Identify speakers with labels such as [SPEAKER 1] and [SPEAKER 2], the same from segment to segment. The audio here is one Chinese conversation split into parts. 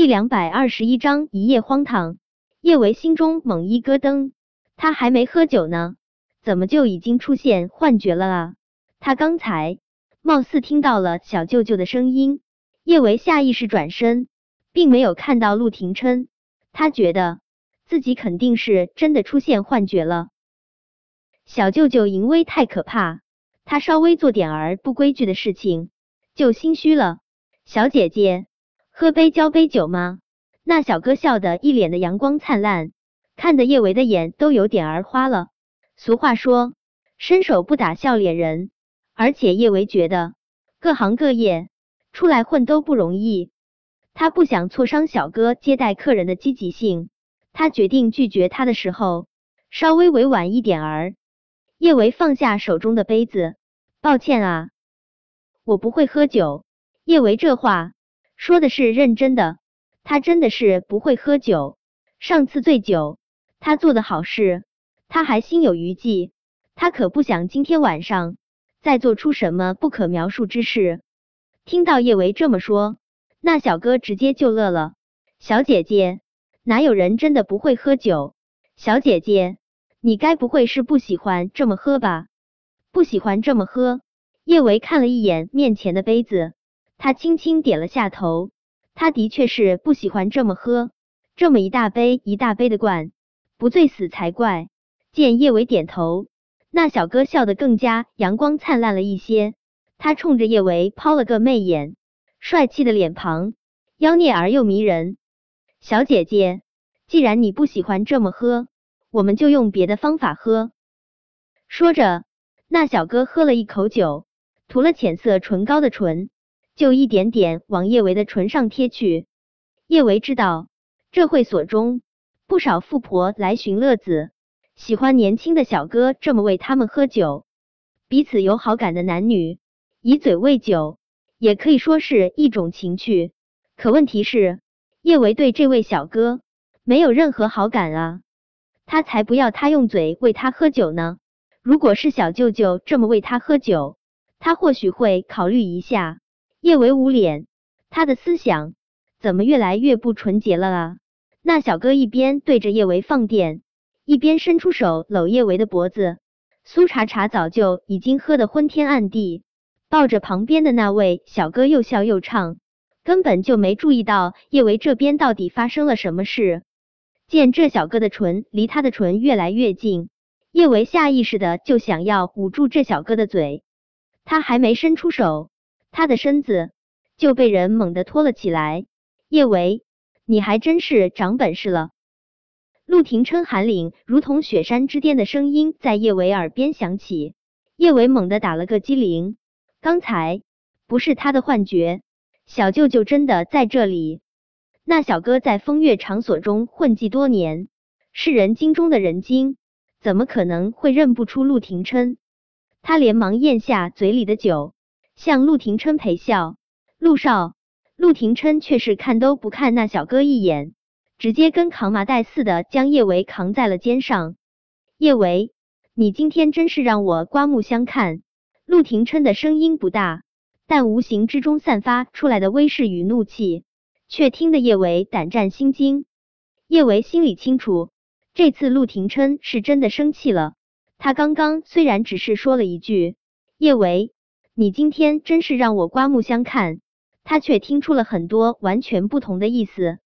[SPEAKER 1] 第两百二十一章一夜荒唐。叶维心中猛一咯噔，他还没喝酒呢，怎么就已经出现幻觉了啊？他刚才貌似听到了小舅舅的声音。叶维下意识转身，并没有看到陆廷琛，他觉得自己肯定是真的出现幻觉了。小舅舅淫威太可怕，他稍微做点儿不规矩的事情就心虚了。小姐姐，喝杯交杯酒吗？那小哥笑得一脸的阳光灿烂，看得叶维的眼都有点儿花了。俗话说，伸手不打笑脸人，而且叶维觉得各行各业出来混都不容易，他不想挫伤小哥接待客人的积极性，他决定拒绝他的时候稍微委婉一点儿。叶维放下手中的杯子，抱歉啊，我不会喝酒。叶维这话说的是认真的。他真的是不会喝酒。上次醉酒，他做的好事，他还心有余悸。他可不想今天晚上再做出什么不可描述之事。听到叶维这么说，那小哥直接就乐了。小姐姐，哪有人真的不会喝酒？小姐姐，你该不会是不喜欢这么喝吧？不喜欢这么喝？叶维看了一眼面前的杯子，他轻轻点了下头。他的确是不喜欢这么喝，这么一大杯一大杯的灌，不醉死才怪。见叶维点头，那小哥笑得更加阳光灿烂了一些。他冲着叶维抛了个媚眼，帅气的脸庞妖孽而又迷人。小姐姐，既然你不喜欢这么喝，我们就用别的方法喝。说着，那小哥喝了一口酒，涂了浅色唇膏的唇。就一点点往叶维的唇上贴去。叶维知道这会所中不少富婆来寻乐子，喜欢年轻的小哥这么为他们喝酒。彼此有好感的男女以嘴喂酒，也可以说是一种情趣。可问题是，叶维对这位小哥没有任何好感啊！他才不要他用嘴喂他喝酒呢。如果是小舅舅这么喂他喝酒，他或许会考虑一下。叶维捂脸，他的思想怎么越来越不纯洁了啊？那小哥一边对着叶维放电，一边伸出手搂叶维的脖子。苏茶茶早就已经喝得昏天暗地，抱着旁边的那位小哥又笑又唱，根本就没注意到叶维这边到底发生了什么事。见这小哥的唇离他的唇越来越近，叶维下意识的就想要捂住这小哥的嘴，他还没伸出手。他的身子就被人猛地拖了起来。叶维，你还真是长本事了。陆廷琛寒冷如同雪山之巅的声音在叶维耳边响起。叶维猛地打了个激灵，刚才不是他的幻觉，小舅舅真的在这里。那小哥在风月场所中混迹多年，是人精中的人精，怎么可能会认不出陆廷琛？他连忙咽下嘴里的酒。向陆廷琛陪笑，陆少，陆廷琛却是看都不看那小哥一眼，直接跟扛麻袋似的将叶维扛在了肩上。叶维，你今天真是让我刮目相看。陆廷琛的声音不大，但无形之中散发出来的威势与怒气，却听得叶维胆战心惊。叶维心里清楚，这次陆廷琛是真的生气了。他刚刚虽然只是说了一句，叶维。你今天真是让我刮目相看，他却听出了很多完全不同的意思。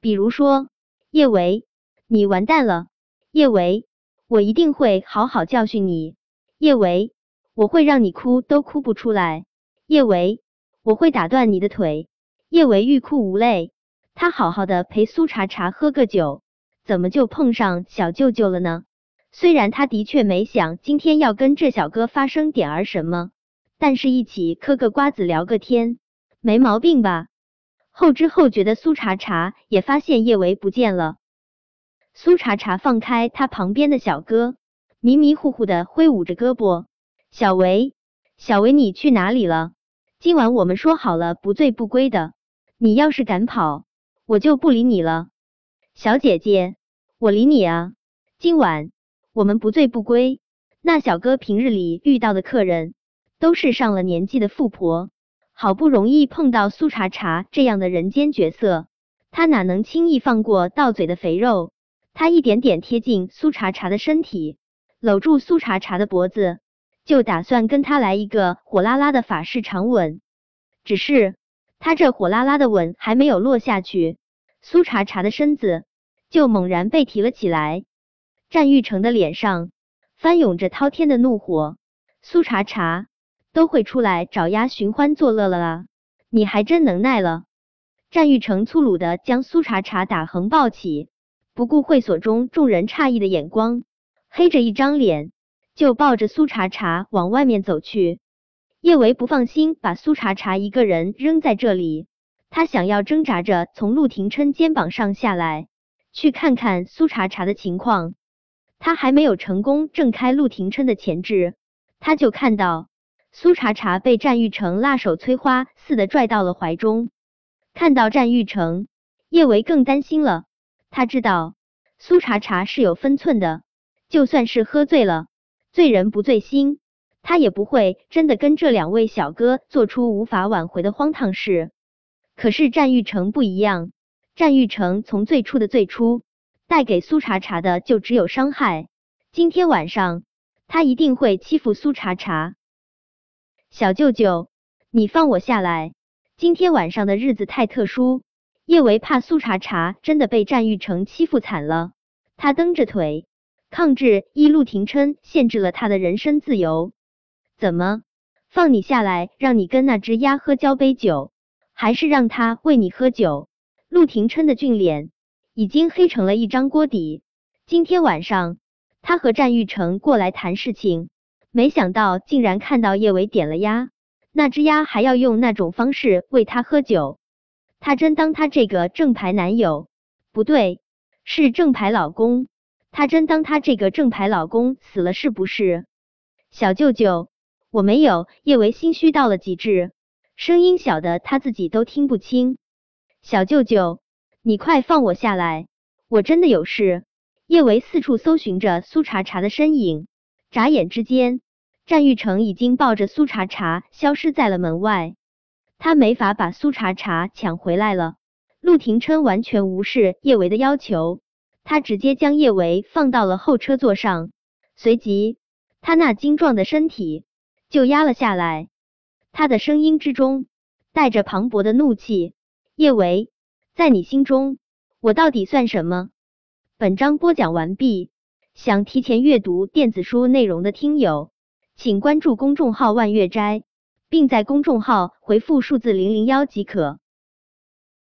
[SPEAKER 1] 比如说，叶维，你完蛋了；叶维，我一定会好好教训你；叶维，我会让你哭都哭不出来；叶维，我会打断你的腿。叶维欲哭无泪，他好好的陪苏茶茶喝个酒，怎么就碰上小舅舅了呢？虽然他的确没想今天要跟这小哥发生点儿什么。但是，一起嗑个瓜子聊个天，没毛病吧？后知后觉的苏茶茶也发现叶维不见了。苏茶茶放开他旁边的小哥，迷迷糊糊的挥舞着胳膊：“小维，小维，你去哪里了？今晚我们说好了不醉不归的，你要是敢跑，我就不理你了。”小姐姐，我理你啊！今晚我们不醉不归。那小哥平日里遇到的客人。都是上了年纪的富婆，好不容易碰到苏茶茶这样的人间角色，她哪能轻易放过到嘴的肥肉？她一点点贴近苏茶茶的身体，搂住苏茶茶的脖子，就打算跟他来一个火辣辣的法式长吻。只是他这火辣辣的吻还没有落下去，苏茶茶的身子就猛然被提了起来。战玉成的脸上翻涌着滔天的怒火，苏茶茶都会出来找丫寻欢作乐了啊！你还真能耐了！战玉成粗鲁的将苏茶茶打横抱起，不顾会所中众人诧异的眼光，黑着一张脸就抱着苏茶茶往外面走去。叶维不放心把苏茶茶一个人扔在这里，他想要挣扎着从陆廷琛肩膀上下来，去看看苏茶茶的情况。他还没有成功挣开陆廷琛的钳制，他就看到苏茶茶被战玉成辣手摧花似的拽到了怀中。看到战玉成，叶维更担心了。他知道苏茶茶是有分寸的，就算是喝醉了，醉人不醉心，他也不会真的跟这两位小哥做出无法挽回的荒唐事。可是战玉成不一样，战玉成从最初的最初。带给苏茶茶的就只有伤害。今天晚上他一定会欺负苏茶茶。小舅舅，你放我下来。今天晚上的日子太特殊，叶维怕苏茶茶真的被战玉成欺负惨了，他蹬着腿抗制，一陆廷琛限制了他的人身自由。怎么放你下来，让你跟那只鸭喝交杯酒，还是让他喂你喝酒？陆廷琛的俊脸。已经黑成了一张锅底。今天晚上，他和战玉成过来谈事情，没想到竟然看到叶伟点了鸭，那只鸭还要用那种方式喂他喝酒。他真当他这个正牌男友，不对，是正牌老公。他真当他这个正牌老公死了是不是？小舅舅，我没有。叶维心虚到了极致，声音小的他自己都听不清。小舅舅。你快放我下来！我真的有事。叶维四处搜寻着苏茶茶的身影，眨眼之间，战玉成已经抱着苏茶茶消失在了门外。他没法把苏茶茶抢回来了。陆廷琛完全无视叶维的要求，他直接将叶维放到了后车座上，随即他那精壮的身体就压了下来。他的声音之中带着磅礴的怒气：“叶维。”在你心中，我到底算什么？本章播讲完毕。想提前阅读电子书内容的听友，请关注公众号“万月斋”，并在公众号回复数字零零幺即可。